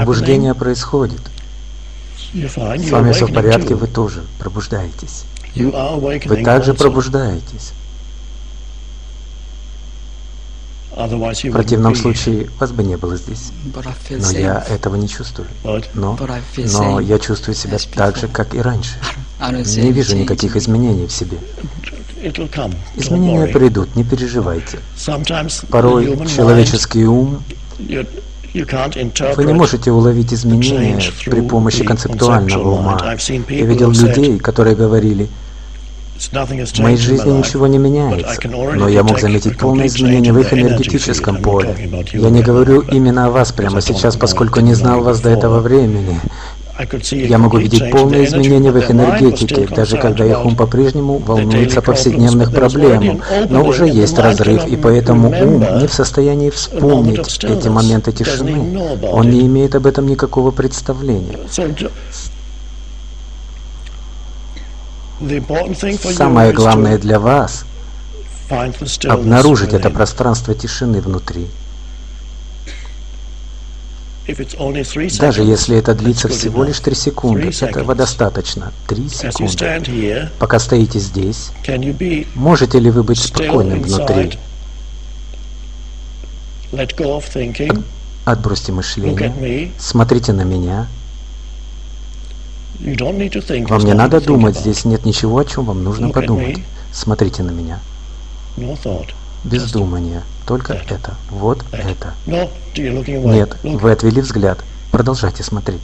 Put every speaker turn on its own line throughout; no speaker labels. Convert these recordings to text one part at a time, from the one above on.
Пробуждение происходит. С вами все в порядке, вы тоже пробуждаетесь. Вы также пробуждаетесь. В противном случае вас бы не было здесь. Но я этого не чувствую. Но, но я чувствую себя так же, как и раньше. Не вижу никаких изменений в себе. Изменения придут, не переживайте. Порой человеческий ум вы не можете уловить изменения при помощи концептуального ума. Я видел людей, которые говорили, в моей жизни ничего не меняется, но я мог заметить полное изменение в их энергетическом поле. Я не говорю именно о вас прямо сейчас, поскольку не знал вас до этого времени. Я могу видеть полное изменение в их энергетике, даже когда их ум по-прежнему волнуется повседневных проблемам. Но уже есть разрыв, и поэтому ум не в состоянии вспомнить эти моменты тишины. Он не имеет об этом никакого представления. Самое главное для вас — обнаружить это пространство тишины внутри. Даже если это длится всего лишь три секунды, этого достаточно. Три секунды. Пока стоите здесь, можете ли вы быть спокойным внутри? Отбросьте мышление, смотрите на меня. Вам не надо думать, здесь нет ничего, о чем вам нужно подумать. Смотрите на меня. Без думания. Только это. Вот это. Нет, вы отвели взгляд. Продолжайте смотреть.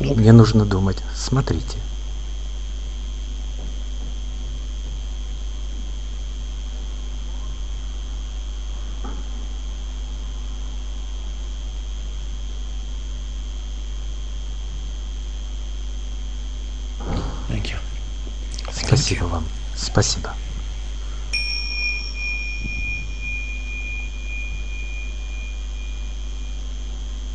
Мне нужно думать. Смотрите. Спасибо вам. Спасибо.